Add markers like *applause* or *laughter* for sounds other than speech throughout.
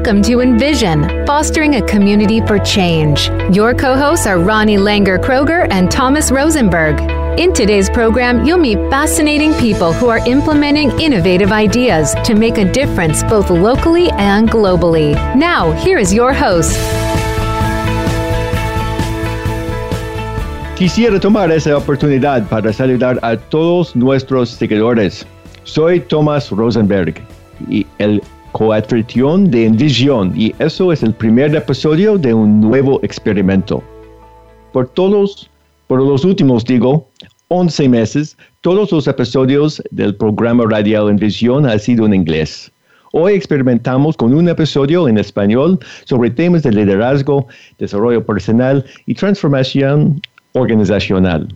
Welcome to Envision, fostering a community for change. Your co hosts are Ronnie Langer Kroger and Thomas Rosenberg. In today's program, you'll meet fascinating people who are implementing innovative ideas to make a difference both locally and globally. Now, here is your host. Quisiera tomar esa oportunidad para saludar a todos nuestros seguidores. Soy Thomas Rosenberg y el coanfitrión de Envision y eso es el primer episodio de un nuevo experimento. Por todos, por los últimos, digo, 11 meses, todos los episodios del programa radial Envision han sido en inglés. Hoy experimentamos con un episodio en español sobre temas de liderazgo, desarrollo personal y transformación organizacional.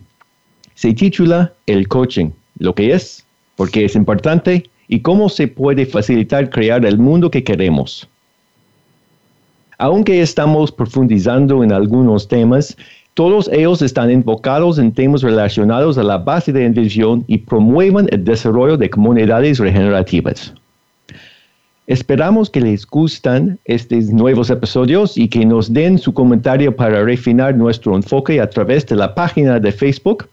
Se titula El coaching, lo que es, por qué es importante y cómo se puede facilitar crear el mundo que queremos. Aunque estamos profundizando en algunos temas, todos ellos están enfocados en temas relacionados a la base de Envision y promueven el desarrollo de comunidades regenerativas. Esperamos que les gustan estos nuevos episodios y que nos den su comentario para refinar nuestro enfoque a través de la página de Facebook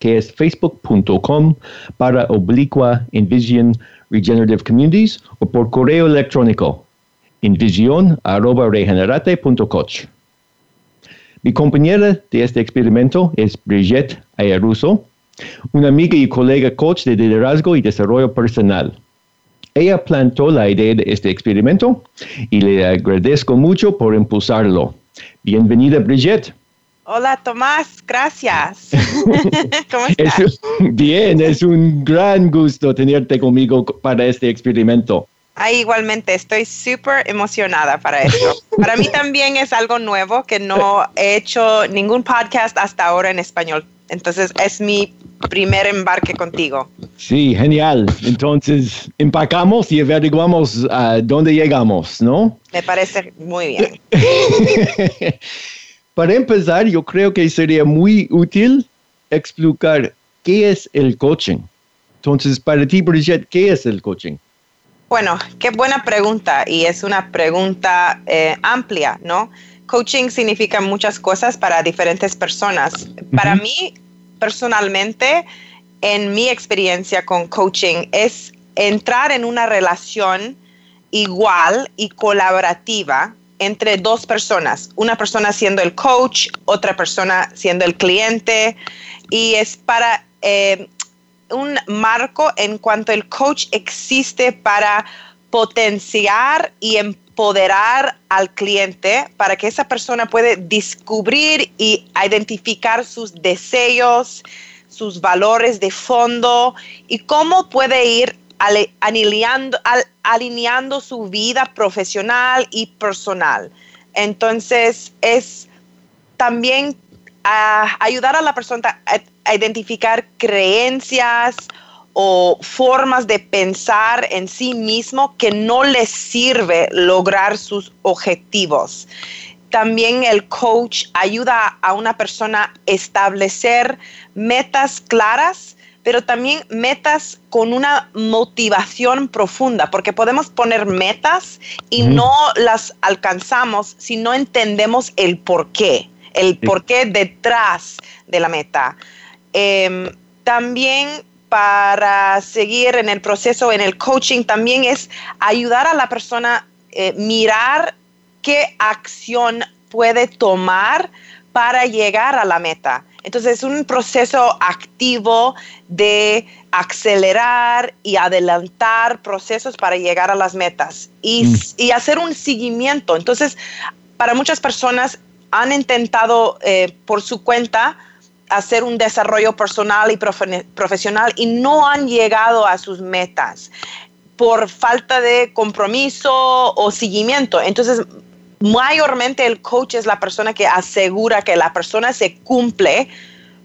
que es facebook.com para oblicua Envision Regenerative Communities o por correo electrónico envision.regenerate.coach. Mi compañera de este experimento es Brigitte Ayaruso, una amiga y colega coach de liderazgo y desarrollo personal. Ella plantó la idea de este experimento y le agradezco mucho por impulsarlo. Bienvenida, Brigitte. Hola Tomás, gracias. *laughs* ¿Cómo estás? bien, es un gran gusto tenerte conmigo para este experimento. Ah, igualmente, estoy súper emocionada para esto. Para mí también es algo nuevo que no he hecho ningún podcast hasta ahora en español. Entonces es mi primer embarque contigo. Sí, genial. Entonces empacamos y averiguamos a dónde llegamos, ¿no? Me parece muy bien. *laughs* Para empezar, yo creo que sería muy útil explicar qué es el coaching. Entonces, para ti, Brigitte, ¿qué es el coaching? Bueno, qué buena pregunta y es una pregunta eh, amplia, ¿no? Coaching significa muchas cosas para diferentes personas. Para mí, personalmente, en mi experiencia con coaching, es entrar en una relación igual y colaborativa entre dos personas, una persona siendo el coach, otra persona siendo el cliente, y es para eh, un marco en cuanto el coach existe para potenciar y empoderar al cliente para que esa persona pueda descubrir y identificar sus deseos, sus valores de fondo y cómo puede ir alineando, su vida profesional y personal. Entonces, es también ayudar a la persona a, identificar creencias o formas de pensar en sí mismo que no les sirve lograr sus objetivos. También el coach ayuda a una persona a establecer metas claras pero también metas con una motivación profunda, porque podemos poner metas y no las alcanzamos si no entendemos el por qué, el por qué detrás de la meta. Em, también para seguir en el proceso, en el coaching, también es ayudar a la persona a eh, mirar qué acción puede tomar para llegar a la meta. Entonces es un proceso activo de acelerar y adelantar procesos para llegar a las metas y, mm. hacer un seguimiento. Entonces, para muchas personas han intentado eh, por su cuenta hacer un desarrollo personal y profesional y no han llegado a sus metas por falta de compromiso o seguimiento. Entonces, mayormente el coach es la persona que asegura que la persona se cumple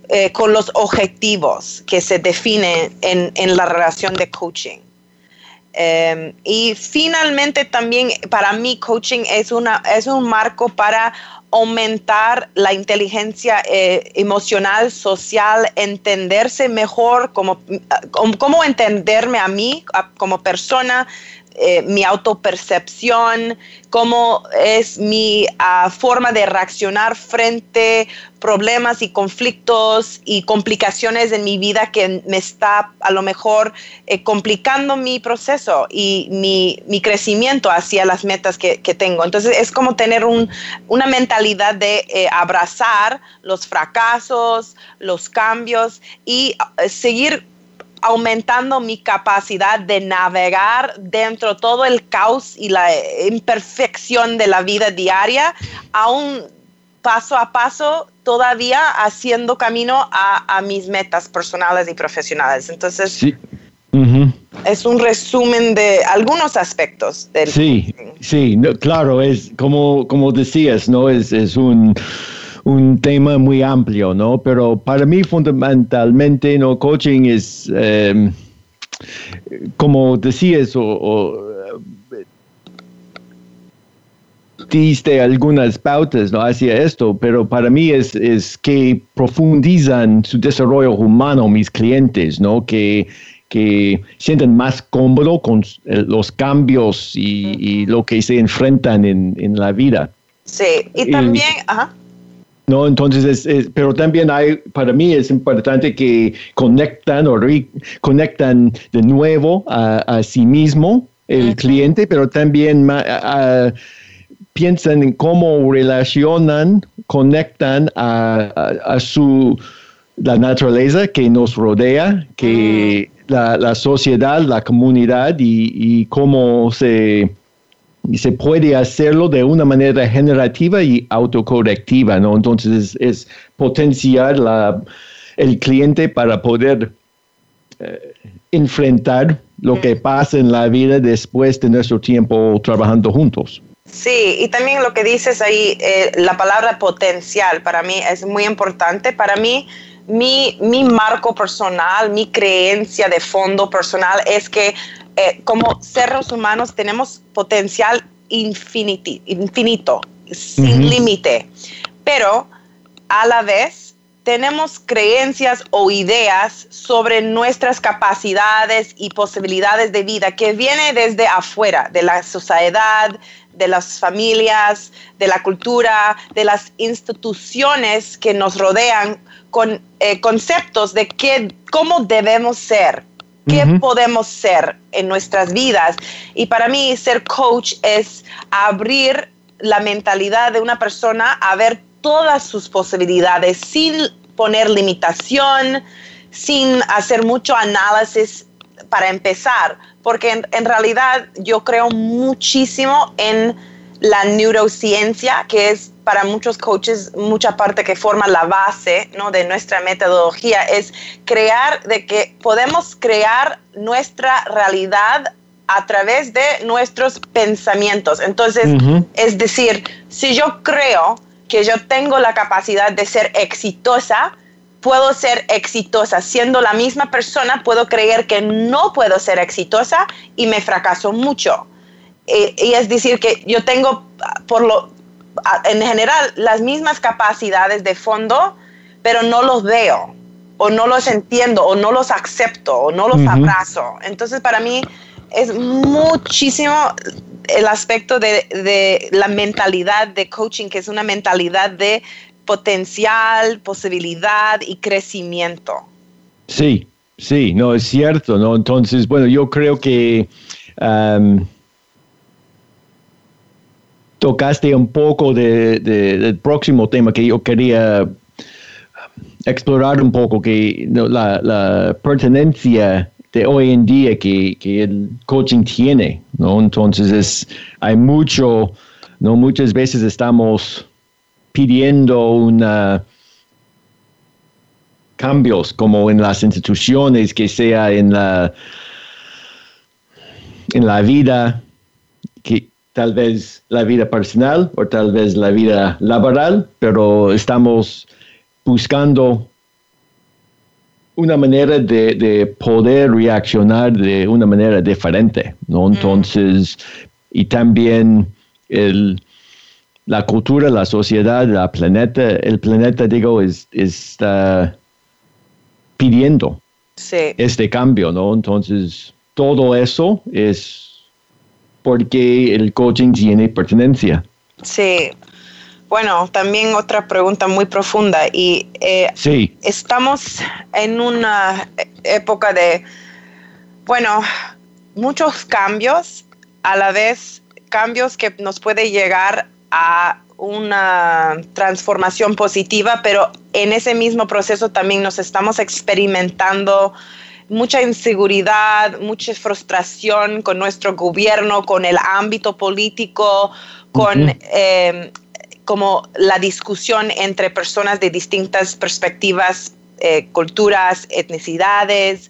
eh, con los objetivos que se definen en, la relación de coaching. Em, y finalmente también para mí coaching es, una, es un marco para aumentar la inteligencia eh, emocional, social, entenderse mejor, como, cómo entenderme a mí como persona, eh, mi autopercepción, cómo es mi ah, forma de reaccionar frente a problemas y conflictos y complicaciones en mi vida que me está a lo mejor eh, complicando mi proceso y mi, crecimiento hacia las metas que, tengo. Entonces es como tener una mentalidad de eh, abrazar los fracasos, los cambios y seguir aumentando mi capacidad de navegar dentro de todo el caos y la imperfección de la vida diaria, aún paso a paso, todavía haciendo camino a, mis metas personales y profesionales. Entonces, es un resumen de algunos aspectos del... Sí, sí, claro, es como, como decías, ¿no? Es, es un un tema muy amplio, ¿no? Pero para mí fundamentalmente, ¿no? Coaching es, em, como decías, o, o diste algunas pautas ¿no? hacia esto, pero para mí es, es que profundizan su desarrollo humano mis clientes, ¿no? Que, que sienten más cómodo con eh, los cambios y, lo que se enfrentan en, en la vida. Sí, y también, ajá. ¿No? Entonces, es, pero también hay, para mí es importante que conectan o conectan de nuevo a, sí mismo el cliente, pero también piensan en cómo relacionan, conectan a, su la naturaleza que nos rodea, que la, sociedad, la comunidad y cómo se y se puede hacerlo de una manera generativa y autocorrectiva, ¿no? Entonces es, potenciar la, el cliente para poder eh, enfrentar lo que pasa en la vida después de nuestro tiempo trabajando juntos. Sí, y también lo que dices ahí, eh, la palabra potencial para mí es muy importante. Para mí, mi, mi marco personal, mi creencia de fondo personal es que eh, como seres humanos tenemos potencial infinito, sin límite, pero a la vez tenemos creencias o ideas sobre nuestras capacidades y posibilidades de vida que viene desde afuera, de la sociedad, de las familias, de la cultura, de las instituciones que nos rodean con eh, conceptos de qué, cómo debemos ser, qué podemos ser en nuestras vidas. Y para mí ser coach es abrir la mentalidad de una persona a ver todas sus posibilidades sin poner limitación, sin hacer mucho análisis para empezar, porque en, en realidad yo creo muchísimo en la neurociencia, que es para muchos coaches mucha parte que forma la base ¿no? de nuestra metodología, es crear, de que podemos crear nuestra realidad a través de nuestros pensamientos. Entonces, es decir, si yo creo que yo tengo la capacidad de ser exitosa, puedo ser exitosa. Siendo la misma persona, puedo creer que no puedo ser exitosa y me fracaso mucho. Eh, y es decir, que yo tengo, por lo, en general, las mismas capacidades de fondo, pero no los veo, o no los entiendo, o no los acepto, o no los abrazo. Entonces, para mí es muchísimo el aspecto de, de la mentalidad de coaching, que es una mentalidad de potencial, posibilidad y crecimiento. Sí, sí, no, es cierto, ¿no? Entonces, bueno, yo creo que tocaste un poco del próximo tema que yo quería explorar un poco, que la, pertenencia de hoy en día que, el coaching tiene, ¿no? Entonces es, hay mucho, ¿no? Muchas veces estamos pidiendo una cambios como en las instituciones, que sea en la en la vida, que tal vez la vida personal o tal vez la vida laboral, pero estamos buscando una manera de, poder reaccionar de una manera diferente, ¿no? Entonces, y también el la cultura, la sociedad, la planeta, el planeta, digo, es, está pidiendo este cambio, ¿no? Entonces, todo eso es porque el coaching tiene pertenencia. Sí. Bueno, también otra pregunta muy profunda y eh, sí. estamos en una época de, bueno, muchos cambios, a la vez cambios que nos puede llegar a una transformación positiva, pero en ese mismo proceso también nos estamos experimentando mucha inseguridad, mucha frustración con nuestro gobierno, con el ámbito político, con em, como la discusión entre personas de distintas perspectivas, eh, culturas, etnicidades.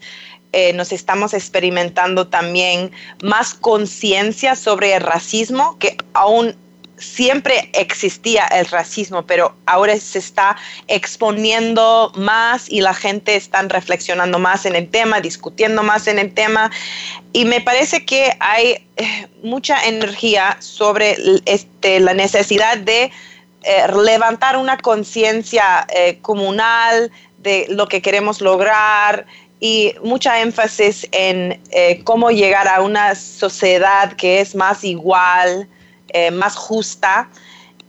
Eh, nos estamos experimentando también más conciencia sobre el racismo, que aún siempre existía el racismo, pero ahora se está exponiendo más y la gente está reflexionando más en el tema, discutiendo más en el tema. Y me parece que hay eh, mucha energía sobre este, la necesidad de eh, levantar una conciencia eh, comunal de lo que queremos lograr y mucha énfasis en cómo llegar a una sociedad que es más igual, eh, más justa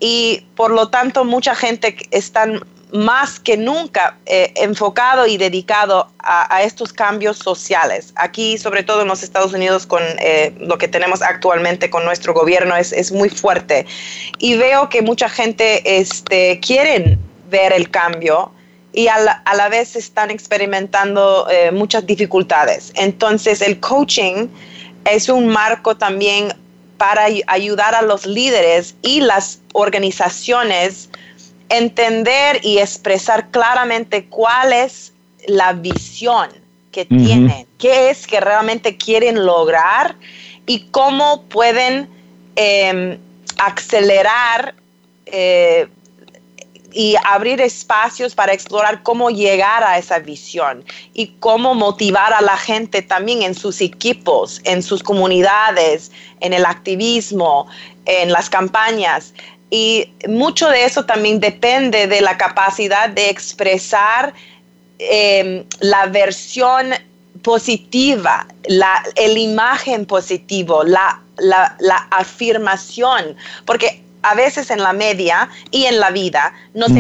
y por lo tanto mucha gente está más que nunca eh, enfocado y dedicado a, estos cambios sociales. Aquí, sobre todo en los Estados Unidos, con eh, lo que tenemos actualmente con nuestro gobierno, es, es, muy fuerte. Y veo que mucha gente este, quieren ver el cambio y a la, a la vez están experimentando muchas dificultades. Entonces, el coaching es un marco también para ayudar a los líderes y las organizaciones entender y expresar claramente cuál es la visión que tienen, qué es que realmente quieren lograr y cómo pueden em, acelerar eh, y abrir espacios para explorar cómo llegar a esa visión y cómo motivar a la gente también en sus equipos, en sus comunidades, en el activismo, en las campañas. Y mucho de eso también depende de la capacidad de expresar em, la versión positiva, la el imagen positivo, la, la, la afirmación, porque a veces en la media y en la vida nos,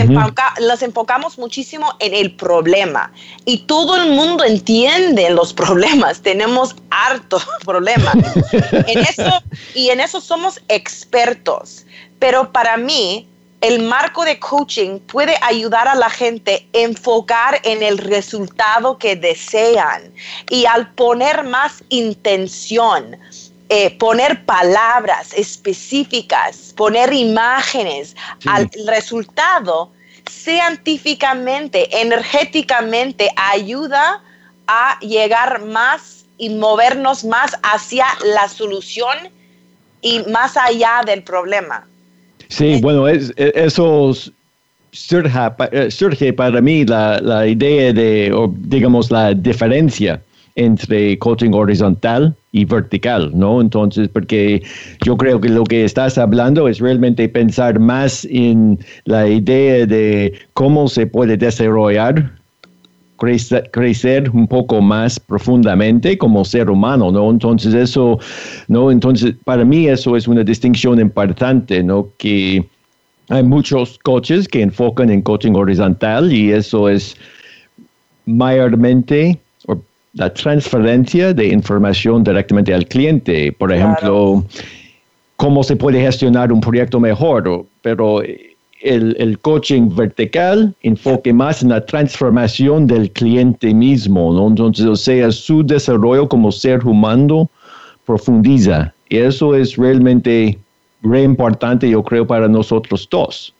enfocamos muchísimo en el problema. Y todo el mundo entiende los *laughs* problemas, tenemos harto *laughs* problema. en eso, y en eso somos expertos, pero para mí el marco de coaching puede ayudar a la gente a enfocar en el resultado que desean y al poner más intención eh, poner palabras específicas, poner imágenes al resultado, científicamente, energéticamente, ayuda a llegar más y movernos más hacia la solución y más allá del problema. Sí, eh, bueno, es, eso surge, eh, surge, para mí la, la idea de, digamos, la diferencia entre coaching horizontal y vertical, ¿no? Entonces, porque yo creo que lo que estás hablando es realmente pensar más en la idea de cómo se puede desarrollar crecer, un poco más profundamente como ser humano, ¿no? Entonces eso, ¿no? Entonces para mí eso es una distinción importante, ¿no? Que hay muchos coaches que enfocan en coaching horizontal y eso es mayormente la transferencia de información directamente al cliente. Por ejemplo, cómo se puede gestionar un proyecto mejor, pero el, coaching vertical enfoque más en la transformación del cliente mismo, ¿no? Entonces, o sea, su desarrollo como ser humano profundiza. Y eso es realmente re importante, yo creo, para nosotros todos.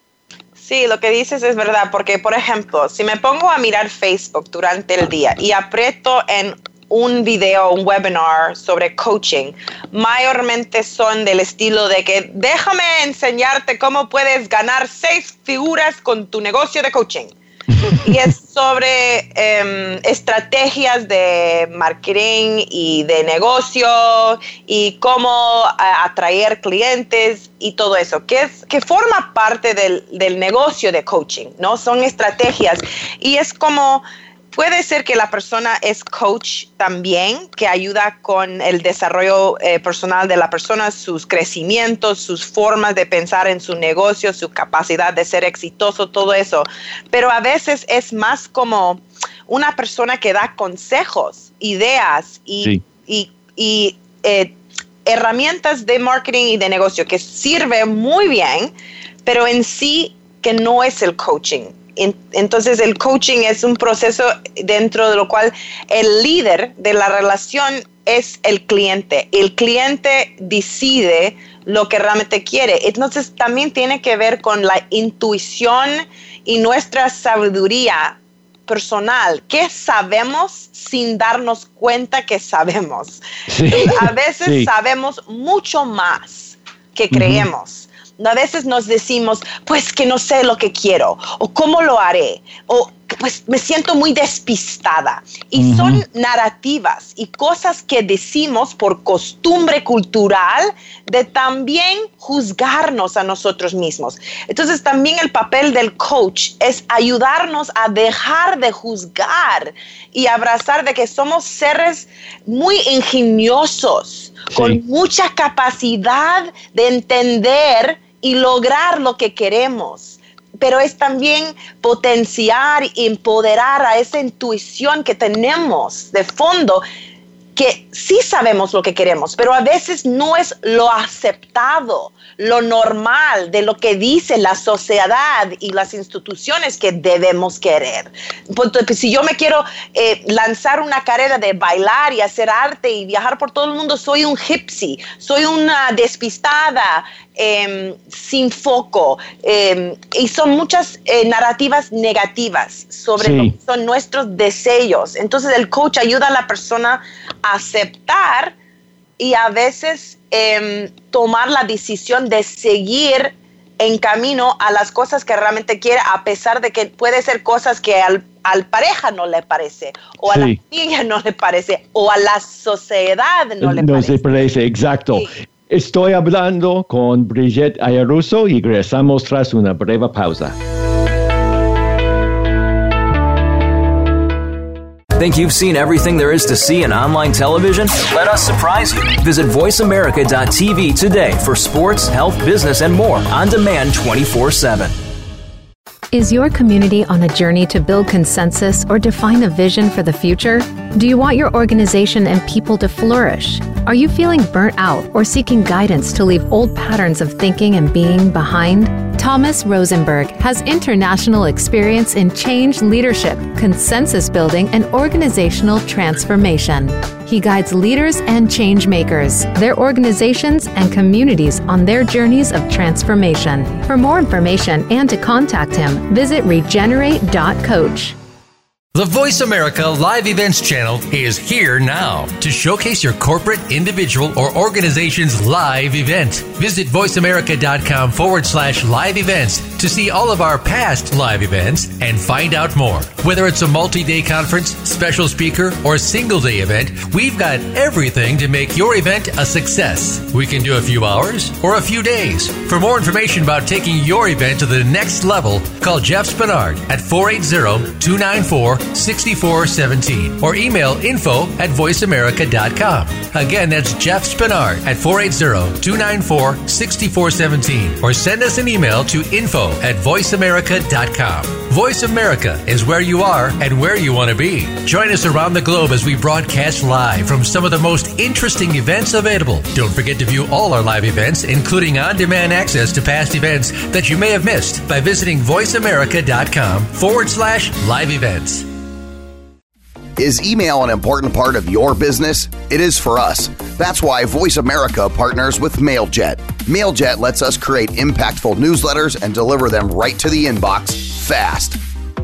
Sí, lo que dices es verdad, porque por ejemplo, si me pongo a mirar Facebook durante el día y aprieto en un video, un webinar sobre coaching, mayormente son del estilo de que déjame enseñarte cómo puedes ganar seis figuras con tu negocio de coaching. *laughs* y es sobre em, estrategias de marketing y de negocio y cómo atraer clientes y todo eso, que, es, que forma parte del, del negocio de coaching, ¿no? Son estrategias y es como Puede ser que la persona es coach también, que ayuda con el desarrollo eh, personal de la persona, sus crecimientos, sus formas de pensar en su negocio, su capacidad de ser exitoso, todo eso. Pero a veces es más como una persona que da consejos, ideas y, eh, herramientas de marketing y de negocio que sirve muy bien, pero en sí que no es el coaching entonces el coaching es un proceso dentro de lo cual el líder de la relación es el cliente. El cliente decide lo que realmente quiere. Entonces también tiene que ver con la intuición y nuestra sabiduría personal. ¿Qué sabemos sin darnos cuenta que sabemos? A veces sabemos mucho más que creemos. A veces nos decimos, pues que no sé lo que quiero, o cómo lo haré, o pues me siento muy despistada. Y son narrativas y cosas que decimos por costumbre cultural de también juzgarnos a nosotros mismos. Entonces también el papel del coach es ayudarnos a dejar de juzgar y abrazar de que somos seres muy ingeniosos, con mucha capacidad de entender y lograr lo que queremos. Pero es también potenciar y empoderar a esa intuición que tenemos de fondo que sí sabemos lo que queremos, pero a veces no es lo aceptado, lo normal de lo que dice la sociedad y las instituciones que debemos querer. Pues, si yo me quiero eh, lanzar una carrera de bailar y hacer arte y viajar por todo el mundo, soy un gypsy, soy una despistada, em, sin foco. Em, y son muchas eh, narrativas negativas sobre lo que son nuestros deseos. Entonces el coach ayuda a la persona a aceptar y a veces em, tomar la decisión de seguir en camino a las cosas que realmente quiere, a pesar de que puede ser cosas que al, pareja no le parece, o a la niña no le parece, o a la sociedad no le parece. No se parece, exacto. Estoy hablando con Brigitte Ayaruso y regresamos tras una breve pausa. Think you've seen everything there is to see in online television? Let us surprise you. Visit VoiceAmerica.tv today for sports, health, business, and more on demand 24 7. Is your community on a journey to build consensus or define a vision for the future? Do you want your organization and people to flourish? Are you feeling burnt out or seeking guidance to leave old patterns of thinking and being behind? Thomas Rosenberg has international experience in change leadership, consensus building, and organizational transformation. He guides leaders and change makers, their organizations, and communities on their journeys of transformation. For more information and to contact him, visit regenerate.coach. The Voice America Live Events channel is here now to showcase your corporate, individual, or organization's live event. Visit voiceamerica.com forward slash live events to see all of our past live events and find out more. Whether it's a multi day conference, special speaker, or single day event, we've got everything to make your event a success. We can do a few hours or a few days. For more information about taking your event to the next level, call Jeff Spinard at 480 294 6417 or email info at voiceamerica.com. Again, that's Jeff Spinard at 480-294-6417 or send us an email to info at voiceamerica.com. Voice America is where you are and where you want to be. Join us around the globe as we broadcast live from some of the most interesting events available. Don't forget to view all our live events, including on-demand access to past events that you may have missed by visiting voiceamerica.com forward slash live events. Is email an important part of your business? It is for us. That's why Voice America partners with MailJet. MailJet lets us create impactful newsletters and deliver them right to the inbox fast.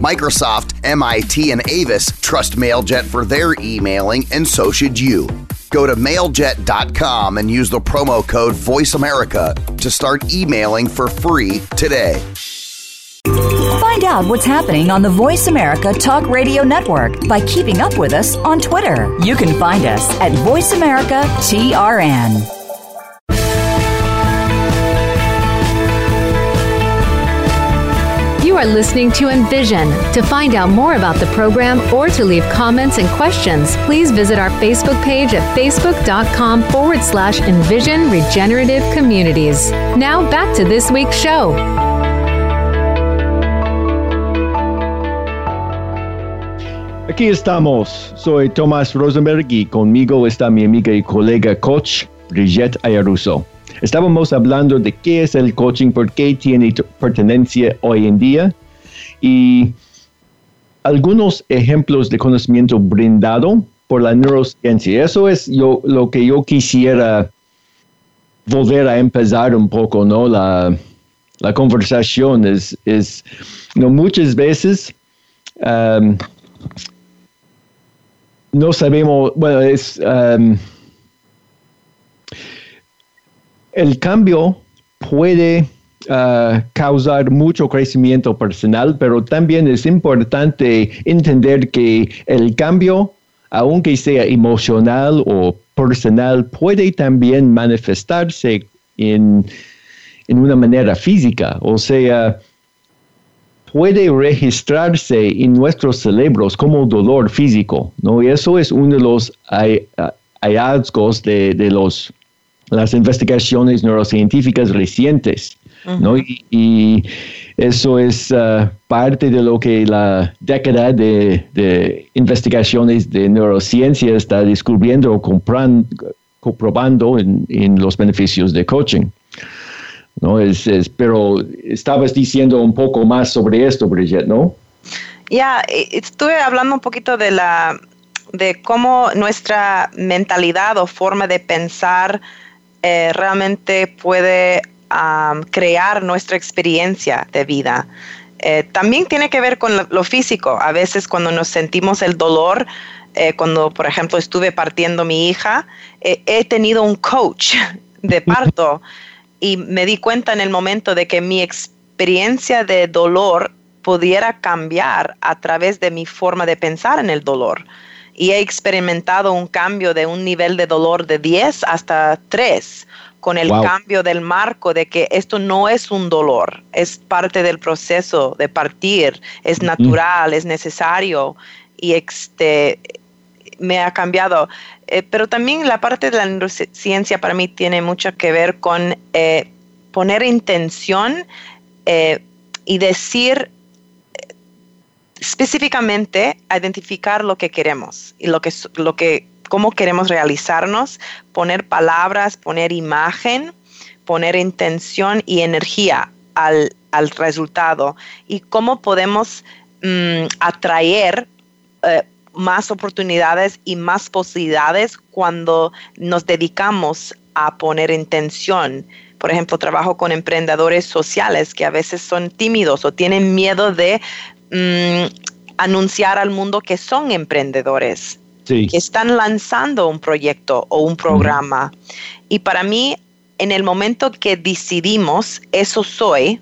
Microsoft, MIT, and Avis trust MailJet for their emailing, and so should you. Go to mailjet.com and use the promo code VoiceAmerica to start emailing for free today. Find out what's happening on the Voice America Talk Radio Network by keeping up with us on Twitter. You can find us at Voice America TRN. You are listening to Envision. To find out more about the program or to leave comments and questions, please visit our Facebook page at facebook.com forward slash Envision Regenerative Communities. Now back to this week's show. Aquí estamos. Soy Tomás Rosenberg y conmigo está mi amiga y colega coach Brigitte Ayaruso. Estábamos hablando de qué es el coaching, por qué tiene pertenencia hoy en día y algunos ejemplos de conocimiento brindado por la neurociencia. Eso es yo, lo que yo quisiera volver a empezar un poco, ¿no? La, conversación es, es ¿no? muchas veces um, no sabemos, bueno, es... Um, el cambio puede uh, causar mucho crecimiento personal, pero también es importante entender que el cambio, aunque sea emocional o personal, puede también manifestarse en, en una manera física, o sea, puede registrarse en nuestros cerebros como dolor físico, ¿no? Y eso es uno de los hallazgos de, de los las investigaciones neurocientíficas recientes, ¿no? Y, eso es uh, parte de lo que la década de, investigaciones de neurociencia está descubriendo o comprobando en, los beneficios de coaching. ¿No? Es, pero estabas diciendo un poco más sobre esto, Brigitte, ¿no? Ya, estuve hablando un poquito de la de cómo nuestra mentalidad o forma de pensar eh, realmente puede crear nuestra experiencia de vida. Eh, también tiene que ver con lo, físico. A veces cuando nos sentimos el dolor, eh, cuando por ejemplo estuve partiendo mi hija, he tenido un coach de parto *laughs* y me di cuenta en el momento de que mi experiencia de dolor pudiera cambiar a través de mi forma de pensar en el dolor. Y he experimentado un cambio de un nivel de dolor de 10 hasta 3 con el cambio del marco de que esto no es un dolor, es parte del proceso de partir, es natural, es necesario. Y este me ha cambiado. Eh, pero también la parte de la neurociencia para mí tiene mucho que ver con eh, poner intención eh, y decir específicamente identificar lo que queremos y lo que, lo que, cómo queremos realizarnos, poner palabras, poner imagen, poner intención y energía al, resultado y cómo podemos mm, atraer más oportunidades y más posibilidades cuando nos dedicamos a poner intención. Por ejemplo, trabajo con emprendedores sociales que a veces son tímidos o tienen miedo de Mm, anunciar al mundo que son emprendedores, que están lanzando un proyecto o un programa. Y para mí, en el momento que decidimos, eso soy,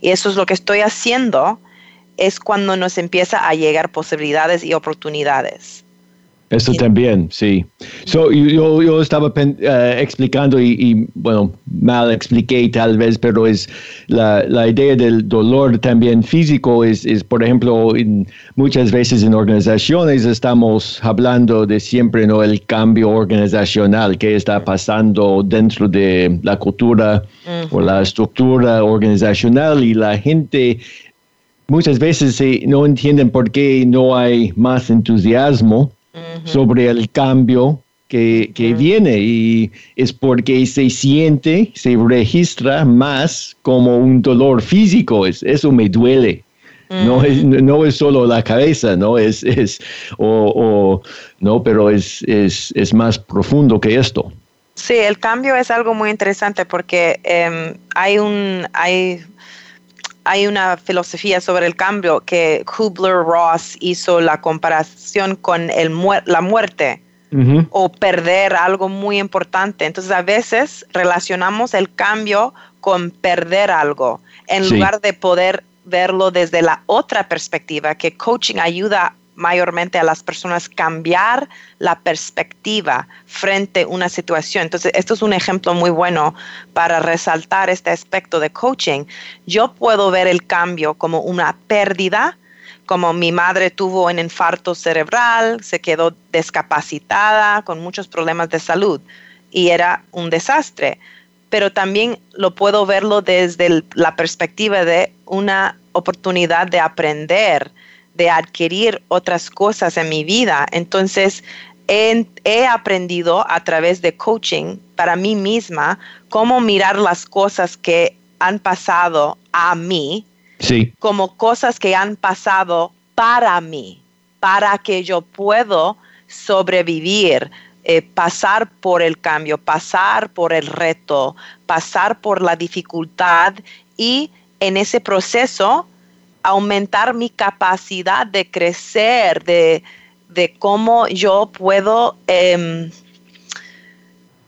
y eso es lo que estoy haciendo, es cuando nos empieza a llegar posibilidades y oportunidades. Eso también, sí. So, yo, yo estaba eh, explicando y, bueno, mal expliqué tal vez, pero es la, la idea del dolor también físico es, es por ejemplo, muchas veces en organizaciones estamos hablando de siempre no el cambio organizacional que está pasando dentro de la cultura o la estructura organizacional y la gente muchas veces no entienden por qué no hay más entusiasmo sobre el cambio que, viene y es porque se siente, se registra más como un dolor físico, es, eso me duele. No es, no es solo la cabeza, ¿no? Es, es o, no, pero es, es, es, más profundo que esto. Sí, el cambio es algo muy interesante porque em, hay un, hay hay una filosofía sobre el cambio que Kubler-Ross hizo la comparación con el la muerte o perder algo muy importante. Entonces a veces relacionamos el cambio con perder algo en lugar de poder verlo desde la otra perspectiva, que coaching ayuda mayormente a las personas cambiar la perspectiva frente a una situación. Entonces, esto es un ejemplo muy bueno para resaltar este aspecto de coaching. Yo puedo ver el cambio como una pérdida, como mi madre tuvo un infarto cerebral, se quedó discapacitada con muchos problemas de salud y era un desastre. Pero también lo puedo verlo desde la perspectiva de una oportunidad de aprender, de adquirir otras cosas en mi vida. Entonces, he, he, aprendido a través de coaching para mí misma cómo mirar las cosas que han pasado a mí sí. como cosas que han pasado para mí, para que yo puedo sobrevivir, eh, pasar por el cambio, pasar por el reto, pasar por la dificultad y en ese proceso aumentar mi capacidad de crecer, de, de cómo yo puedo, eh,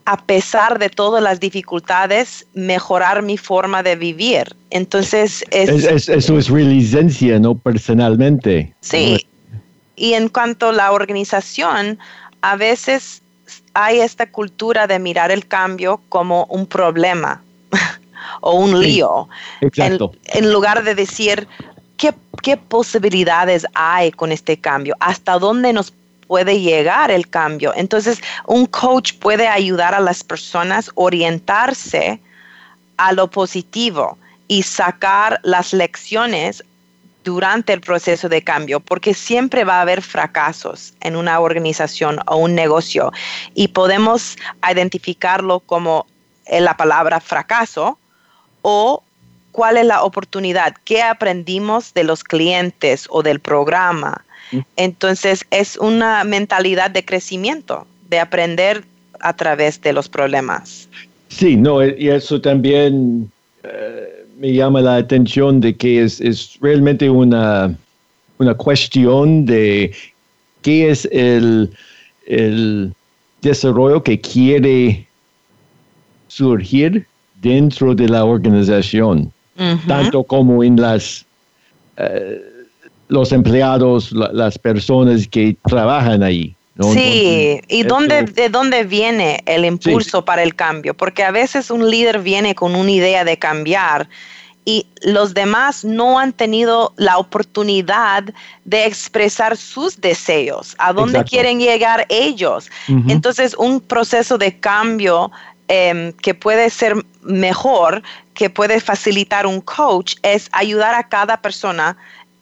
a pesar de todas las dificultades, mejorar mi forma de vivir. Entonces, es, es, es, eso es resiliencia, ¿no? Personalmente. Sí. Y en cuanto a la organización, a veces hay esta cultura de mirar el cambio como un problema *laughs* o un lío. Sí, exacto. En, en lugar de decir, ¿Qué, ¿qué, posibilidades hay con este cambio? ¿Hasta dónde nos puede llegar el cambio? Entonces, un coach puede ayudar a las personas a orientarse a lo positivo y sacar las lecciones durante el proceso de cambio, porque siempre va a haber fracasos en una organización o un negocio y podemos identificarlo como la palabra fracaso o cuál es la oportunidad, qué aprendimos de los clientes o del programa. Entonces es una mentalidad de crecimiento, de aprender a través de los problemas. Sí, no, y eso también uh, me llama la atención de que es, es realmente una, una, cuestión de qué es el, el desarrollo que quiere surgir dentro de la organización. Uh -huh. tanto como en las uh, los empleados, la, las personas que trabajan ahí. ¿no? Sí, Entonces, ¿y dónde, de dónde viene el impulso sí. para el cambio? Porque a veces un líder viene con una idea de cambiar y los demás no han tenido la oportunidad de expresar sus deseos, a dónde Exacto. quieren llegar ellos. Uh -huh. Entonces, un proceso de cambio eh, que puede ser mejor, que puede facilitar un coach, es ayudar a cada persona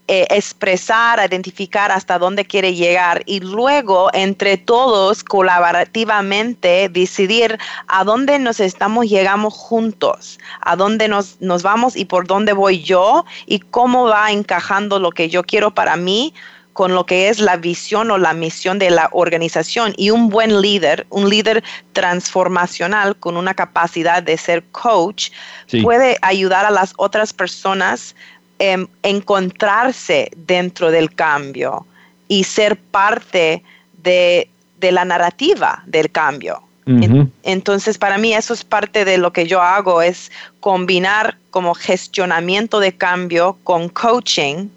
eh, expresar, identificar hasta dónde quiere llegar y luego entre todos colaborativamente decidir a dónde nos estamos llegando juntos, a dónde nos, nos vamos y por dónde voy yo y cómo va encajando lo que yo quiero para mí con lo que es la visión o la misión de la organización y un buen líder, un líder transformacional con una capacidad de ser coach, sí. puede ayudar a las otras personas a eh, encontrarse dentro del cambio y ser parte de, de la narrativa del cambio. Uh -huh. Entonces, para mí eso es parte de lo que yo hago, es combinar como gestionamiento de cambio con coaching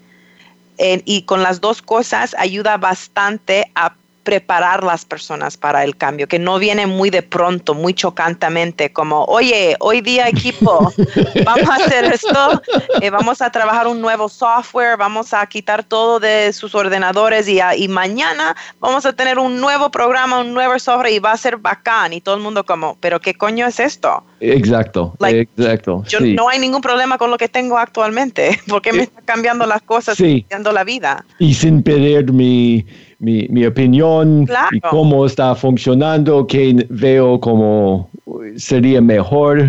y con las dos cosas ayuda bastante a preparar las personas para el cambio, que no viene muy de pronto, muy chocantemente, como, oye, hoy día equipo, *laughs* vamos a hacer esto, eh, vamos a trabajar un nuevo software, vamos a quitar todo de sus ordenadores y, a, y, mañana vamos a tener un nuevo programa, un nuevo software y va a ser bacán y todo el mundo como, pero ¿qué coño es esto? Exacto, like, exacto. Yo sí. no hay ningún problema con lo que tengo actualmente, *laughs* porque me está cambiando las cosas, sí. cambiando la vida. Y sin perder mi mi, mi opinión claro. y cómo está funcionando, que veo como sería mejor.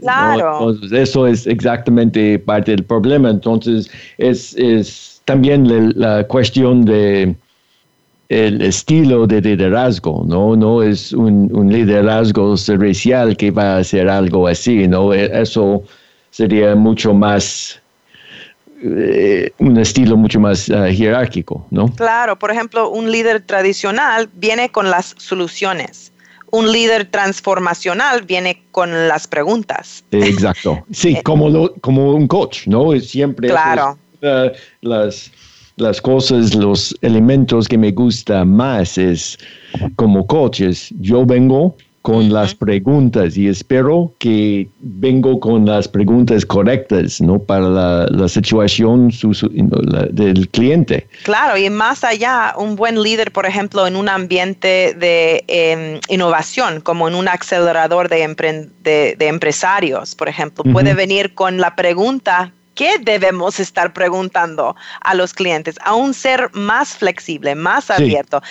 Claro. ¿no? Entonces, eso es exactamente parte del problema. Entonces, es, es también la, la cuestión de el estilo de liderazgo, ¿no? No es un, un, liderazgo servicial que va a hacer algo así, ¿no? Eso sería mucho más eh, un estilo mucho más uh, jerárquico, ¿no? Claro, por ejemplo, un líder tradicional viene con las soluciones. un líder transformacional viene con las preguntas. Exacto. *laughs* Sí, eh, como, como un coach, ¿no? Siempre claro. las, las cosas, los elementos que me gusta más es como coaches. Yo vengo con las preguntas y espero que vengo con las preguntas correctas, ¿no? Para la, situación del cliente. Claro, y más allá, un buen líder, por ejemplo, en un ambiente de em, innovación, como en un acelerador de, de, empresarios, por ejemplo, puede venir con la pregunta ¿Qué debemos estar preguntando a los clientes? A un ser más flexible, más abierto.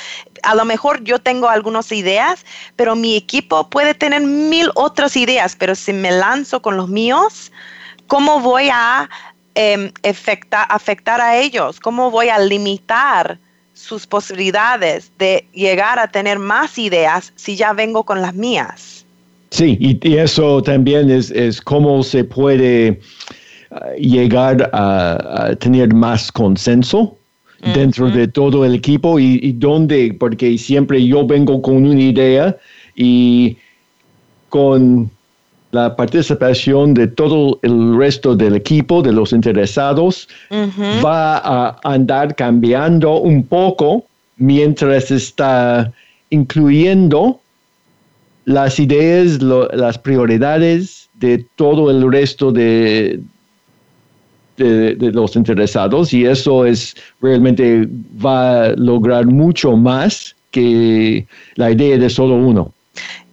A lo mejor yo tengo algunas ideas, pero mi equipo puede tener mil otras ideas, pero si me lanzo con los míos, ¿cómo voy a em, afectar a ellos? ¿Cómo voy a limitar sus posibilidades de llegar a tener más ideas si ya vengo con las mías? Sí, y, eso también es, es cómo se puede llegar a, tener más consenso dentro de todo el equipo y, y donde, porque siempre yo vengo con una idea y con la participación de todo el resto del equipo, de los interesados, va a andar cambiando un poco mientras está incluyendo las ideas, las prioridades de todo el resto de, de, los interesados y eso es realmente va a lograr mucho más que la idea de solo uno.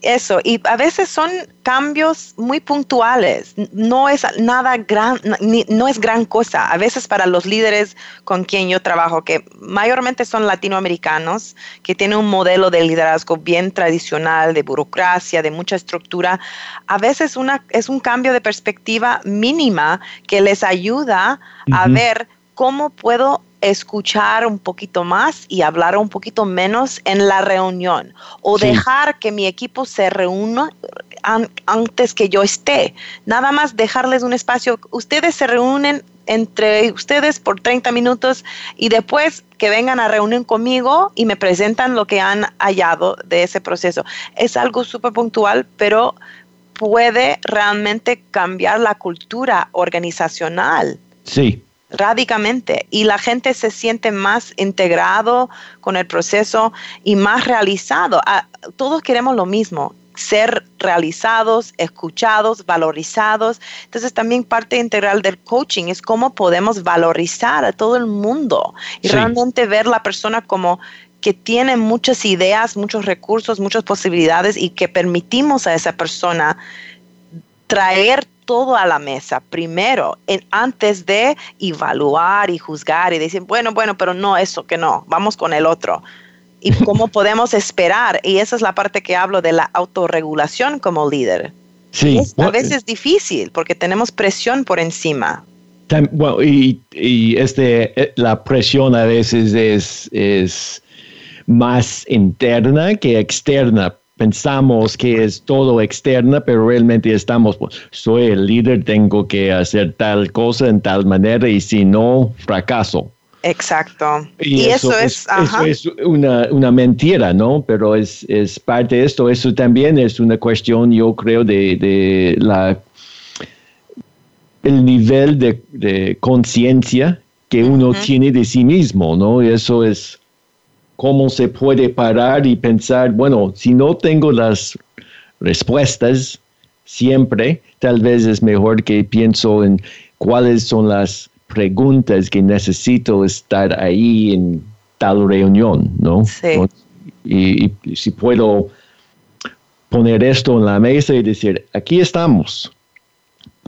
Eso, y a veces son cambios muy puntuales, no es nada gran, no es gran cosa. A veces para los líderes con quien yo trabajo, que mayormente son latinoamericanos, que tienen un modelo de liderazgo bien tradicional, de burocracia, de mucha estructura, a veces una, es un cambio de perspectiva mínima que les ayuda a ver cómo puedo escuchar un poquito más y hablar un poquito menos en la reunión o dejar que mi equipo se reúna antes que yo esté. Nada más dejarles un espacio. Ustedes se reúnen entre ustedes por 30 minutos y después que vengan a reunir conmigo y me presentan lo que han hallado de ese proceso. Es algo súper puntual, pero puede realmente cambiar la cultura organizacional. Sí, radicalmente y la gente se siente más integrado con el proceso y más realizado. Ah, todos queremos lo mismo, ser realizados, escuchados, valorizados. Entonces también parte integral del coaching es cómo podemos valorizar a todo el mundo y realmente ver la persona como que tiene muchas ideas, muchos recursos, muchas posibilidades y que permitimos a esa persona traer todo a la mesa primero, en, antes de evaluar y juzgar y decir, bueno, bueno, pero no eso, que no, vamos con el otro. Y *laughs* cómo podemos esperar, y esa es la parte que hablo de la autorregulación como líder. Sí. a veces es difícil porque tenemos presión por encima. Bueno, y, y, este, eh, la presión a veces es, es más interna que externa pensamos que es todo externa, pero realmente estamos, pues, soy el líder, tengo que hacer tal cosa en tal manera y si no, fracaso. Exacto. Y, eso, es, eso es una, una, mentira, ¿no? Pero es, es, parte de esto. Eso también es una cuestión, yo creo, de, de la el nivel de, de conciencia que uno tiene de sí mismo, ¿no? Y eso es cómo se puede parar y pensar, bueno, si no tengo las respuestas siempre, tal vez es mejor que pienso en cuáles son las preguntas que necesito estar ahí en tal reunión, ¿no? Sí. Y, y, si puedo poner esto en la mesa y decir, aquí estamos.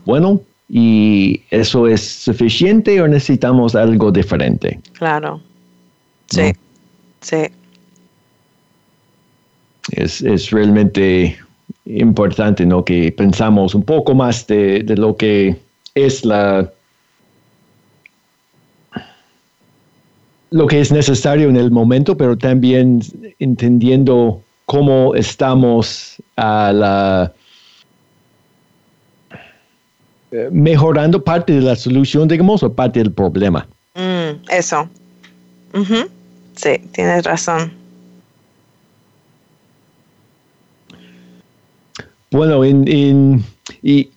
Bueno, ¿y eso es suficiente o necesitamos algo diferente? Claro. Sí. Sí. Es, realmente importante, ¿no? Que pensamos un poco más de, lo que es la lo que es necesario en el momento, pero también entendiendo cómo estamos a la eh, mejorando parte de la solución, digamos, o parte del problema. Mm, eso. Sí, tienes razón. Bueno, en, y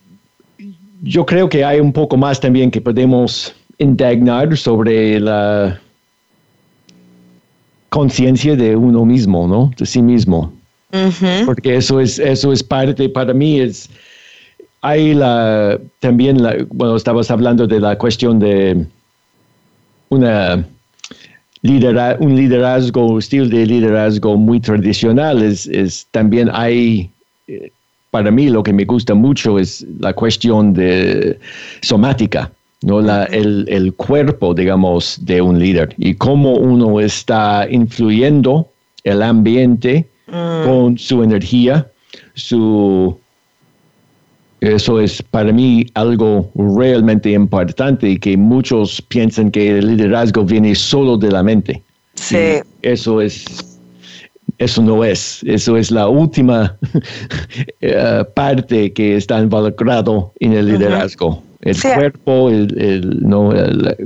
yo creo que hay un poco más también que podemos indagar sobre la conciencia de uno mismo, ¿no? De sí mismo. Porque eso es, eso es parte, para mí es, hay la, también, la, bueno, estabas hablando de la cuestión de una un liderazgo, estilo de liderazgo muy tradicional, es, es también hay, eh, para mí lo que me gusta mucho es la cuestión de somática. ¿no? La, el, el, cuerpo, digamos, de un líder y cómo uno está influyendo el ambiente mm. con su energía, su... Eso es para mí algo realmente importante y que muchos piensan que el liderazgo viene solo de la mente. Sí. eso es eso no es, eso es la última *laughs* eh, parte que está involucrado en el liderazgo el cuerpo, el, no,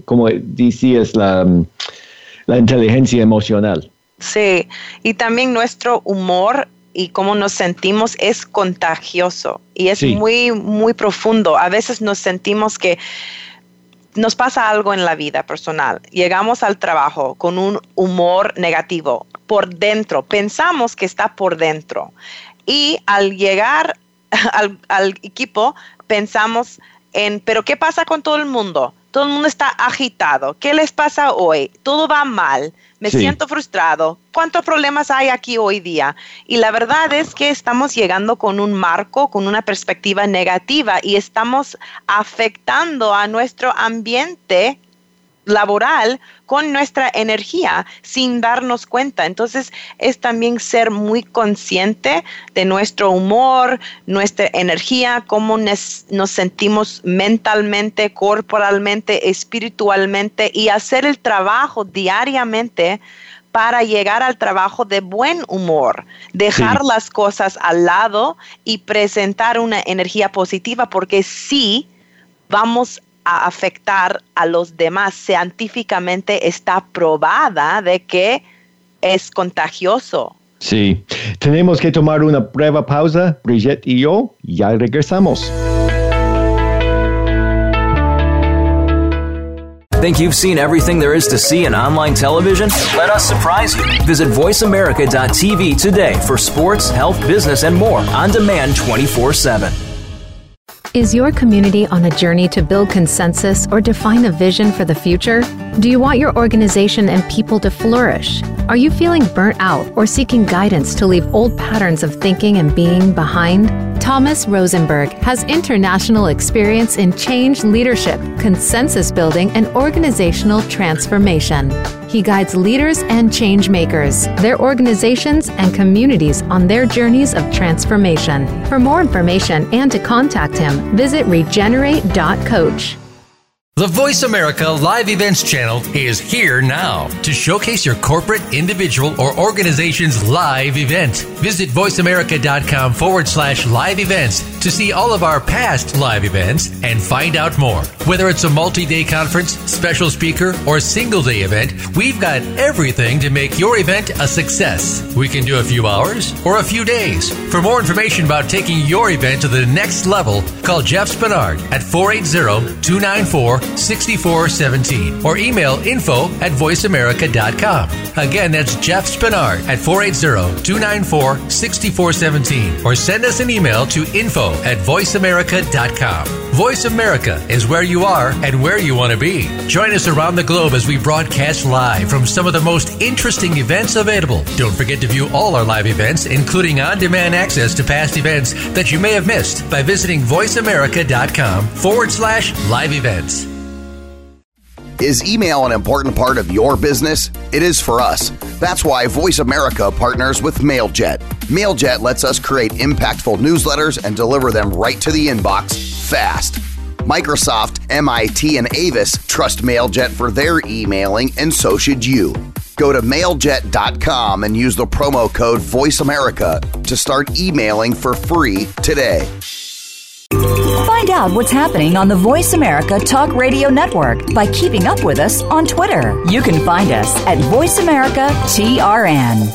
como decías, la, la inteligencia emocional. Sí, y también nuestro humor y cómo nos sentimos es contagioso y es muy, muy profundo. A veces nos sentimos que nos pasa algo en la vida personal. Llegamos al trabajo con un humor negativo por dentro. Pensamos que está por dentro. Y al llegar *laughs* al, al equipo, pensamos pero ¿qué pasa con todo el mundo? Todo el mundo está agitado. ¿Qué les pasa hoy? Todo va mal. Me siento frustrado. ¿Cuántos problemas hay aquí hoy día? Y la verdad es que estamos llegando con un marco, con una perspectiva negativa y estamos afectando a nuestro ambiente laboral con nuestra energía sin darnos cuenta. Entonces es también ser muy consciente de nuestro humor, nuestra energía, cómo nos, sentimos mentalmente, corporalmente, espiritualmente y hacer el trabajo diariamente para llegar al trabajo de buen humor, dejar las cosas al lado y presentar una energía positiva porque sí vamos afectar a los demás. Científicamente está probada de que es contagioso. Sí, tenemos que tomar una breve pausa, Brigitte y yo, ya regresamos. Think you've seen everything there is to see in online television? Let us surprise you. Visit VoiceAmerica.tv today for sports, health, business, and more on demand 24 7. Is your community on a journey to build consensus or define a vision for the future? Do you want your organization and people to flourish? Are you feeling burnt out or seeking guidance to leave old patterns of thinking and being behind? Thomas Rosenberg has international experience in change leadership, consensus building, and organizational transformation. He guides leaders and change makers, their organizations, and communities on their journeys of transformation. For more information and to contact him, visit regenerate.coach. The Voice America Live Events channel is here now to showcase your corporate, individual, or organization's live event. Visit voiceamerica.com forward slash live events to see all of our past live events and find out more. Whether it's a multi day conference, special speaker, or single day event, we've got everything to make your event a success. We can do a few hours or a few days. For more information about taking your event to the next level, call Jeff Spinard at 480 294 6417 or email info at voiceamerica.com. Again, that's Jeff Spinard at 480 294 6417 or send us an email to info at voiceamerica.com. Voice America is where you are and where you want to be. Join us around the globe as we broadcast live from some of the most interesting events available. Don't forget to view all our live events, including on demand access to past events that you may have missed by visiting voiceamerica.com forward slash live events. Is email an important part of your business? It is for us. That's why Voice America partners with MailJet. MailJet lets us create impactful newsletters and deliver them right to the inbox fast. Microsoft, MIT, and Avis trust MailJet for their emailing, and so should you. Go to mailjet.com and use the promo code VoiceAmerica to start emailing for free today. Find out what's happening on the Voice America Talk Radio Network by keeping up with us on Twitter. You can find us at Voice America TRN.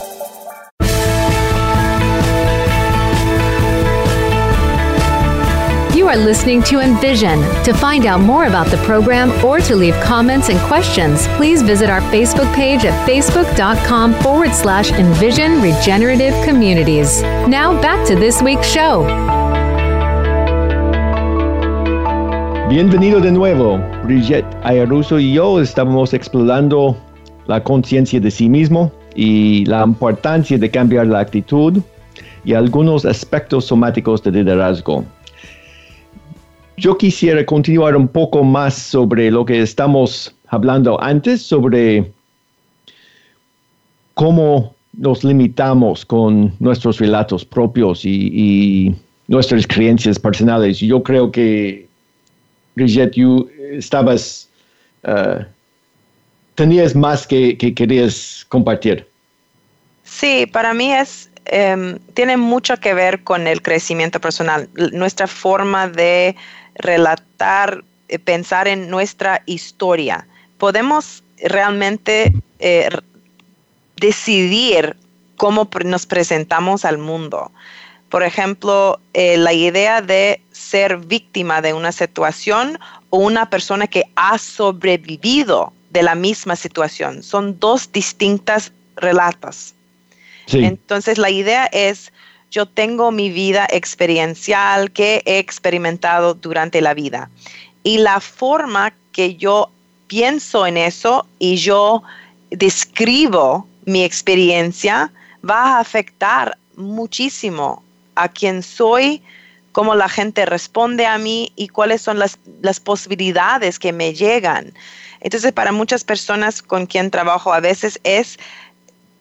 You are listening to Envision. To find out more about the program or to leave comments and questions, please visit our Facebook page at facebook.com forward slash Envision Regenerative Communities. Now back to this week's show. Bienvenido de nuevo. Brigitte Ayaruso y yo estamos explorando la conciencia de sí mismo y la importancia de cambiar la actitud y algunos aspectos somáticos de liderazgo. Yo quisiera continuar un poco más sobre lo que estamos hablando antes, sobre cómo nos limitamos con nuestros relatos propios y, nuestras creencias personales. Yo creo que, Brigitte, tú estabas, uh, tenías más que, que querías compartir. Sí, para mí es Em, tiene mucho que ver con el crecimiento personal, nuestra forma de relatar, eh, pensar en nuestra historia. Podemos realmente eh, decidir cómo nos presentamos al mundo. Por ejemplo, eh, la idea de ser víctima de una situación o una persona que ha sobrevivido de la misma situación. Son dos distintas relatos. Entonces la idea es, yo tengo mi vida experiencial que he experimentado durante la vida. Y la forma que yo pienso en eso y yo describo mi experiencia va a afectar muchísimo a quién soy, cómo la gente responde a mí y cuáles son las, las posibilidades que me llegan. Entonces, para muchas personas con quien trabajo a veces es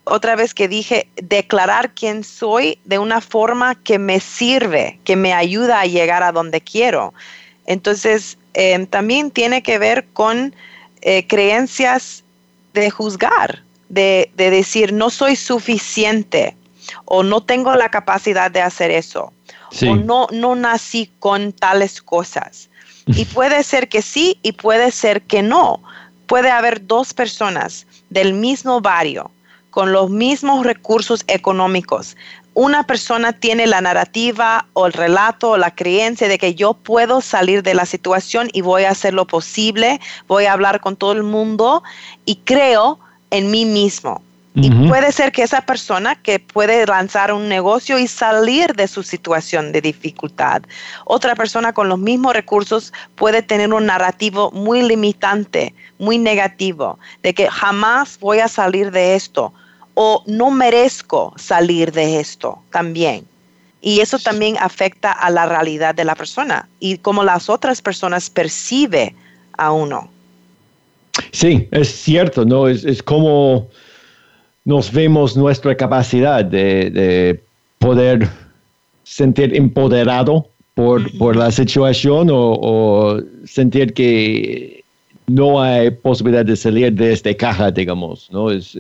otra vez que dije, declarar quién soy de una forma que me sirve, que me ayuda a llegar a donde quiero. Entonces, em, también tiene que ver con eh, creencias de juzgar, de, decir, no soy suficiente o no tengo la capacidad de hacer eso o no, no nací con tales cosas. *laughs* Y puede ser que sí y puede ser que no. Puede haber dos personas del mismo barrio con los mismos recursos económicos. Una persona tiene la narrativa o el relato o la creencia de que yo puedo salir de la situación y voy a hacer lo posible, voy a hablar con todo el mundo y creo en mí mismo. Y puede ser que esa persona que puede lanzar un negocio y salir de su situación de dificultad. Otra persona con los mismos recursos puede tener un narrativo muy limitante, muy negativo, de que jamás voy a salir de esto o no merezco salir de esto también. Y eso también afecta a la realidad de la persona y cómo las otras personas percibe a uno. Sí, es cierto, ¿no? Es, como nos vemos nuestra capacidad de, poder sentir empoderado por, la situación o, sentir que no hay posibilidad de salir de esta caja, digamos, ¿no? es,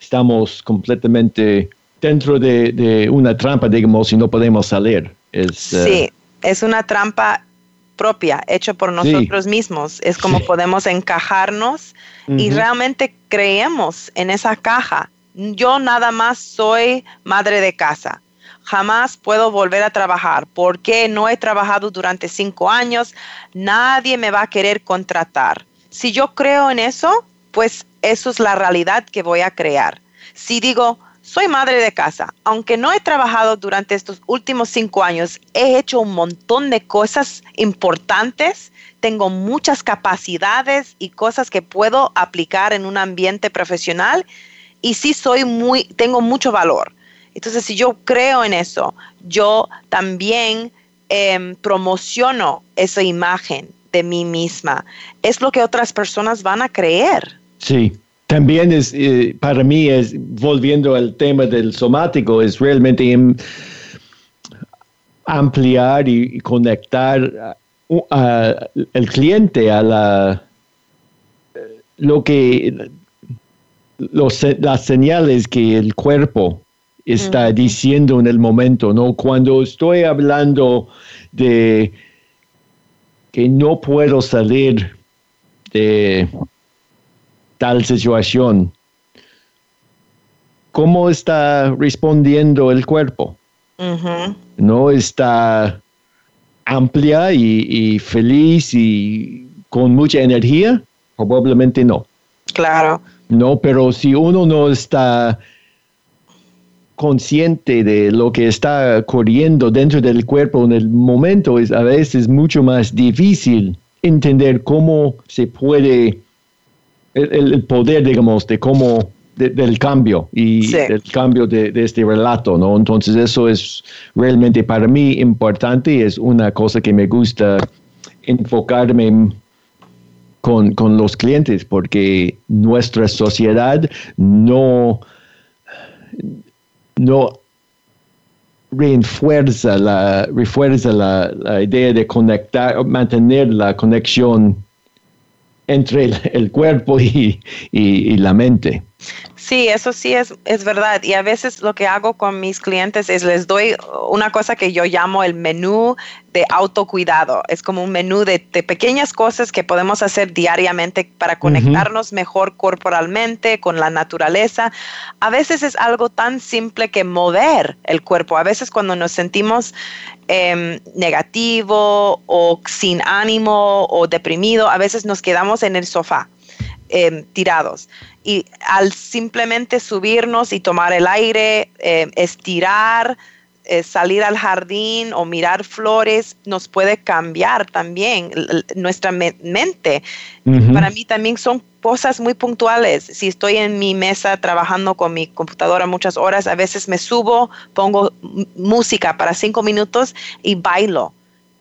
estamos completamente dentro de, una trampa, digamos, y no podemos salir. Es, sí, eh, es una trampa propia, hecha por nosotros mismos. Es como podemos encajarnos y realmente creemos en esa caja. Yo nada más soy madre de casa. Jamás puedo volver a trabajar porque no he trabajado durante cinco años. Nadie me va a querer contratar. Si yo creo en eso, pues eso es la realidad que voy a crear. Si digo, soy madre de casa, aunque no he trabajado durante estos últimos cinco años, he hecho un montón de cosas importantes, tengo muchas capacidades y cosas que puedo aplicar en un ambiente profesional y sí soy muy, tengo mucho valor. Entonces, si yo creo en eso, yo también em, promociono esa imagen de mí misma. Es lo que otras personas van a creer. Sí, también es, eh, para mí, es volviendo al tema del somático, es realmente ampliar y, conectar al cliente a la lo que los, las señales que el cuerpo está diciendo en el momento, ¿no? Cuando estoy hablando de que no puedo salir de tal situación, ¿cómo está respondiendo el cuerpo? No está amplia y, feliz y con mucha energía? Probablemente no. Claro. No, pero si uno no está consciente de lo que está corriendo dentro del cuerpo en el momento, es a veces mucho más difícil entender cómo se puede, el, poder, digamos, de cómo del cambio y del cambio de, este relato, ¿no? Entonces eso es realmente para mí importante y es una cosa que me gusta enfocarme con, con los clientes porque nuestra sociedad no, no refuerza la, refuerza la, idea de conectar, mantener la conexión entre el, cuerpo y, la mente. Sí, eso sí es, es verdad. Y a veces lo que hago con mis clientes es les doy una cosa que yo llamo el menú de autocuidado. Es como un menú de, pequeñas cosas que podemos hacer diariamente para conectarnos mejor corporalmente con la naturaleza. A veces es algo tan simple que mover el cuerpo. A veces cuando nos sentimos em, negativo o sin ánimo o deprimido, a veces nos quedamos en el sofá em, tirados y al simplemente subirnos y tomar el aire, eh, estirar, eh, salir al jardín o mirar flores, nos puede cambiar también nuestra mente. Para mí también son cosas muy puntuales. Si estoy en mi mesa trabajando con mi computadora muchas horas, a veces me subo, pongo música para cinco minutos y bailo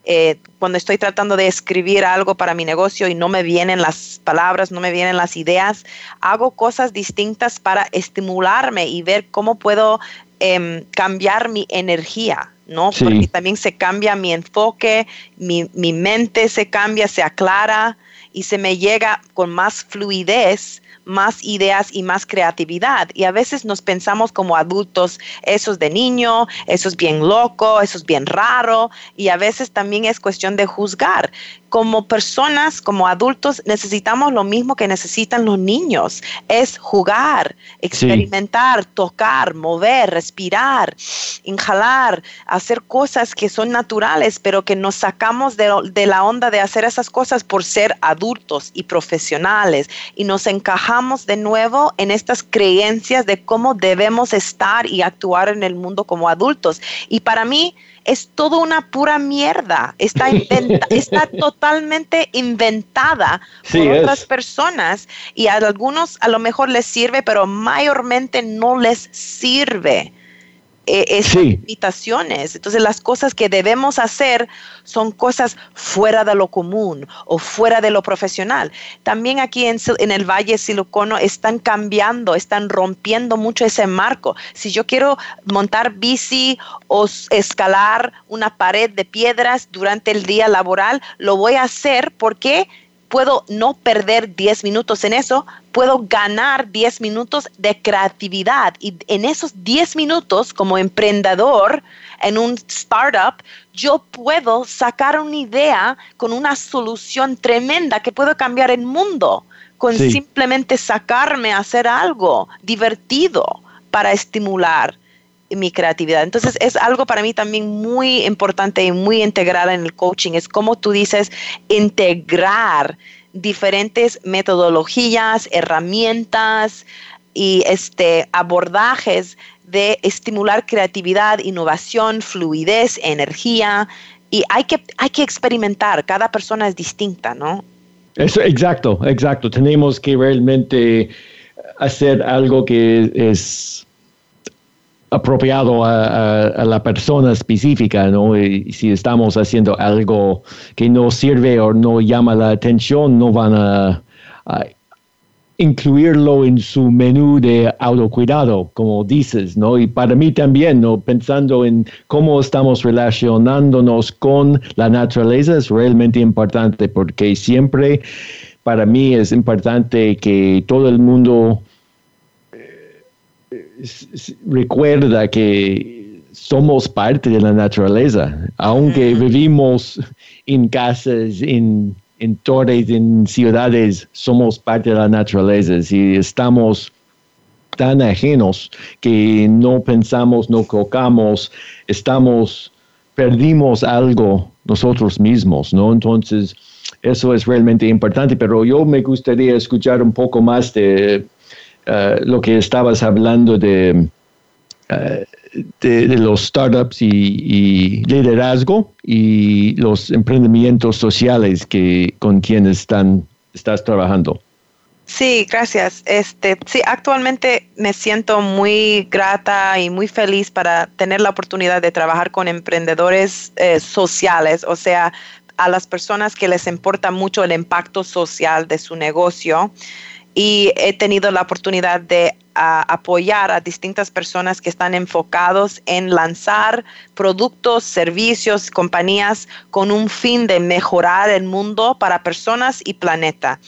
eh, cuando estoy tratando de escribir algo para mi negocio y no me vienen las palabras, no me vienen las ideas, hago cosas distintas para estimularme y ver cómo puedo em, cambiar mi energía, ¿no? Porque también se cambia mi enfoque, mi, mi mente se cambia, se aclara y se me llega con más fluidez más ideas y más creatividad. Y a veces nos pensamos como adultos, eso es de niño, eso es bien loco, eso es bien raro. Y a veces también es cuestión de juzgar como personas, como adultos, necesitamos lo mismo que necesitan los niños, es jugar, experimentar, tocar, mover, respirar, inhalar, hacer cosas que son naturales, pero que nos sacamos de, de la onda de hacer esas cosas por ser adultos y profesionales. Y nos encajamos de nuevo en estas creencias de cómo debemos estar y actuar en el mundo como adultos. Y para mí, es todo una pura mierda. Está, *laughs* está totalmente inventada por otras personas y a algunos a lo mejor les sirve, pero mayormente no les sirve. Eh, esas limitaciones. Entonces las cosas que debemos hacer son cosas fuera de lo común o fuera de lo profesional. También aquí en, en el Valle Silocono están cambiando, están rompiendo mucho ese marco. Si yo quiero montar bici o escalar una pared de piedras durante el día laboral, lo voy a hacer porque puedo no perder 10 minutos en eso, puedo ganar 10 minutos de creatividad. Y en esos 10 minutos como emprendedor en un startup, yo puedo sacar una idea con una solución tremenda que puedo cambiar el mundo con simplemente sacarme a hacer algo divertido para estimular mi creatividad. Entonces es algo para mí también muy importante y muy integral en el coaching. Es como tú dices, integrar diferentes metodologías, herramientas y este, abordajes de estimular creatividad, innovación, fluidez, energía. Y hay que, hay que experimentar, cada persona es distinta, ¿no? Eso, exacto, exacto. Tenemos que realmente hacer algo que es apropiado a, la persona específica, ¿no? Y si estamos haciendo algo que no sirve o no llama la atención, no van a, incluirlo en su menú de autocuidado, como dices, ¿no? Y para mí también, ¿no? Pensando en cómo estamos relacionándonos con la naturaleza es realmente importante porque siempre para mí es importante que todo el mundo recuerda que somos parte de la naturaleza, aunque vivimos en casas, en, en torres, en ciudades, somos parte de la naturaleza. Si estamos tan ajenos que no pensamos, no tocamos, estamos perdimos algo nosotros mismos, ¿no? Entonces, eso es realmente importante, pero yo me gustaría escuchar un poco más de eh, lo que estabas hablando de, eh, los startups y, liderazgo y los emprendimientos sociales que, con quienes están, estás trabajando. Sí, gracias. Este, sí, actualmente me siento muy grata y muy feliz para tener la oportunidad de trabajar con emprendedores eh, sociales, o sea, a las personas que les importa mucho el impacto social de su negocio y he tenido la oportunidad de apoyar a distintas personas que están enfocados en lanzar productos, servicios, compañías con un fin de mejorar el mundo para personas y planeta.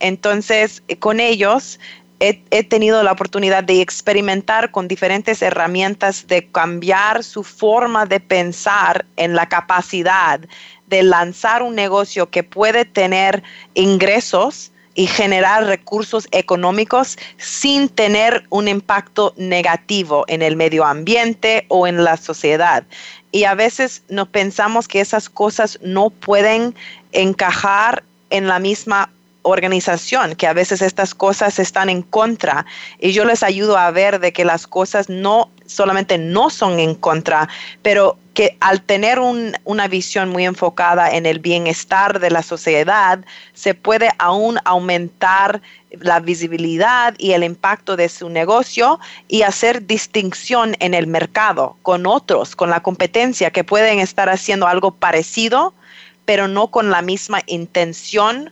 Entonces, con ellos he, he, tenido la oportunidad de experimentar con diferentes herramientas de cambiar su forma de pensar en la capacidad de lanzar un negocio que puede tener ingresos y generar recursos económicos sin tener un impacto negativo en el medio ambiente o en la sociedad. Y a veces no pensamos que esas cosas no pueden encajar en la misma organización, que a veces estas cosas están en contra y yo les ayudo a ver de que las cosas no solamente no son en contra, pero que al tener una visión muy enfocada en el bienestar de la sociedad, se puede aún aumentar la visibilidad y el impacto de su negocio y hacer distinción en el mercado con otros, con la competencia que pueden estar haciendo algo parecido, pero no con la misma intención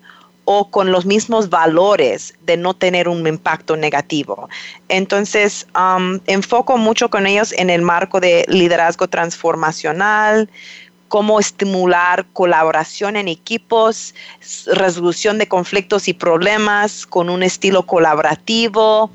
o con los mismos valores de no tener un impacto negativo. Entonces, enfoco mucho con ellos en el marco de liderazgo transformacional, cómo estimular colaboración en equipos, resolución de conflictos y problemas con un estilo colaborativo,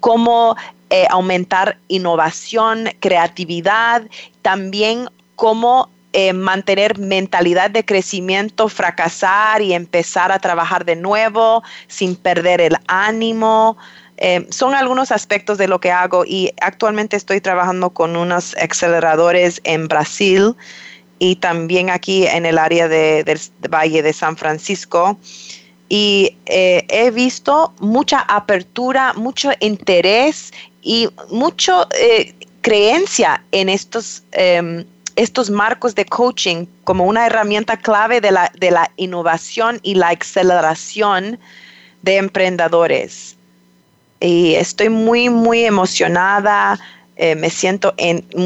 cómo eh, aumentar innovación, creatividad, también cómo eh, mantener mentalidad de crecimiento, fracasar y empezar a trabajar de nuevo sin perder el ánimo. Eh, son algunos aspectos de lo que hago y actualmente estoy trabajando con unos aceleradores en Brasil y también aquí en el área del Valle de San Francisco. Y eh, he visto mucha apertura, mucho interés y mucha creencia en estos em, estos marcos de coaching como una herramienta clave de la, de la innovación y la aceleración de emprendedores. Y estoy muy, muy emocionada, eh, me siento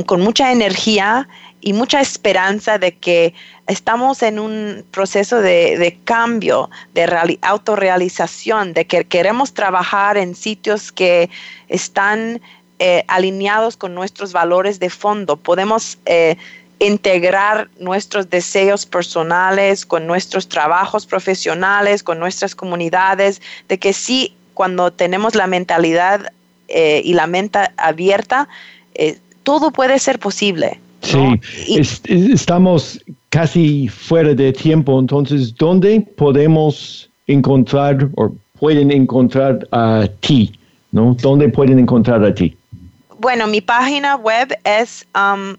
con mucha energía y mucha esperanza de que estamos en un proceso de, cambio, de autorrealización, de que queremos trabajar en sitios que están eh, alineados con nuestros valores de fondo. Podemos eh, integrar nuestros deseos personales con nuestros trabajos profesionales, con nuestras comunidades, de que sí, cuando tenemos la mentalidad eh, y la mente abierta, todo puede ser posible. Sí, estamos casi fuera de tiempo, entonces, ¿dónde podemos encontrar o pueden encontrar a ti? ¿no? ¿Dónde pueden encontrar a ti? Bueno, mi página web es um,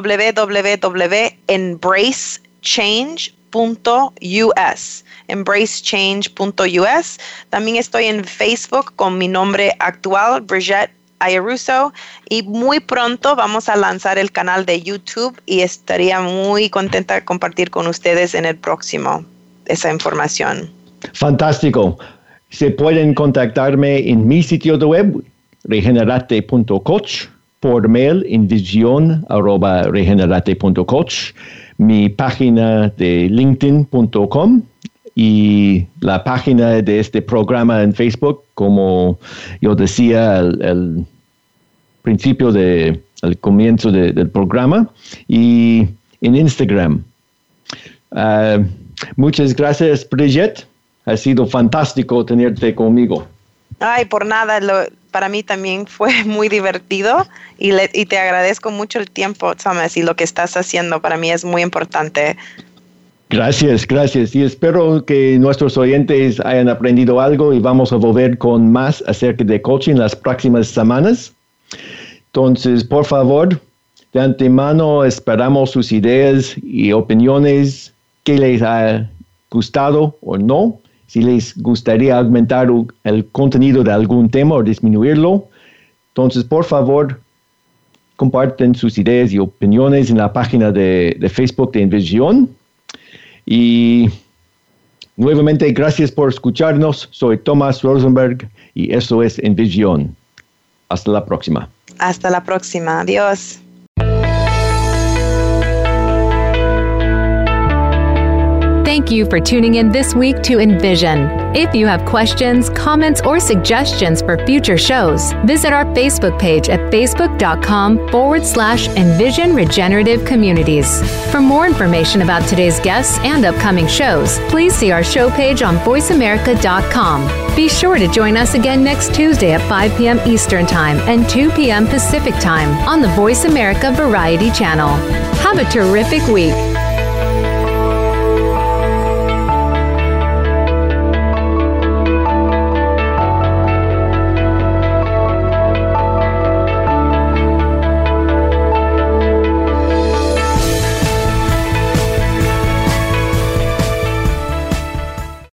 www.embracechange.us embracechange.us. También estoy en Facebook con mi nombre actual, Brigitte Ayaruso, y muy pronto vamos a lanzar el canal de YouTube y estaría muy contenta de compartir con ustedes en el próximo esa información. Fantástico. Se pueden contactarme en mi sitio de web, regenerate.coach, por mail en regenerate.coach, mi página de linkedin.com y la página de este programa en Facebook, como yo decía al, principio de, al comienzo del programa, y en Instagram. Ah, muchas gracias, Brigitte. Ha sido fantástico tenerte conmigo. Ay, por nada, para mí también *laughs* fue muy divertido y, te agradezco mucho el tiempo, Thomas, y lo que estás haciendo para mí es muy importante. Gracias, gracias. Y espero que nuestros oyentes hayan aprendido algo y vamos a volver con más acerca de coaching las próximas semanas. Entonces, por favor, De antemano esperamos sus ideas y opiniones, qué les ha gustado o no, si les gustaría aumentar el contenido de algún tema o disminuirlo. Entonces, por favor, comparten sus ideas y opiniones en la página de, Facebook de Envision. Y nuevamente, gracias por escucharnos. Soy Tomás Rosenberg y eso es Envision. Hasta la próxima. Hasta la próxima. Adiós. Thank you for tuning in this week to Envision. If you have questions, comments, or suggestions for future shows, visit our Facebook page at facebook.com forward slash Envision Regenerative Communities. For more information about today's guests and upcoming shows, please see our show page on voiceamerica.com. Be sure to join us again next Tuesday at 5 p.m. Eastern Time and 2 p.m. Pacific Time on the Voice America Variety Channel. Have a terrific week.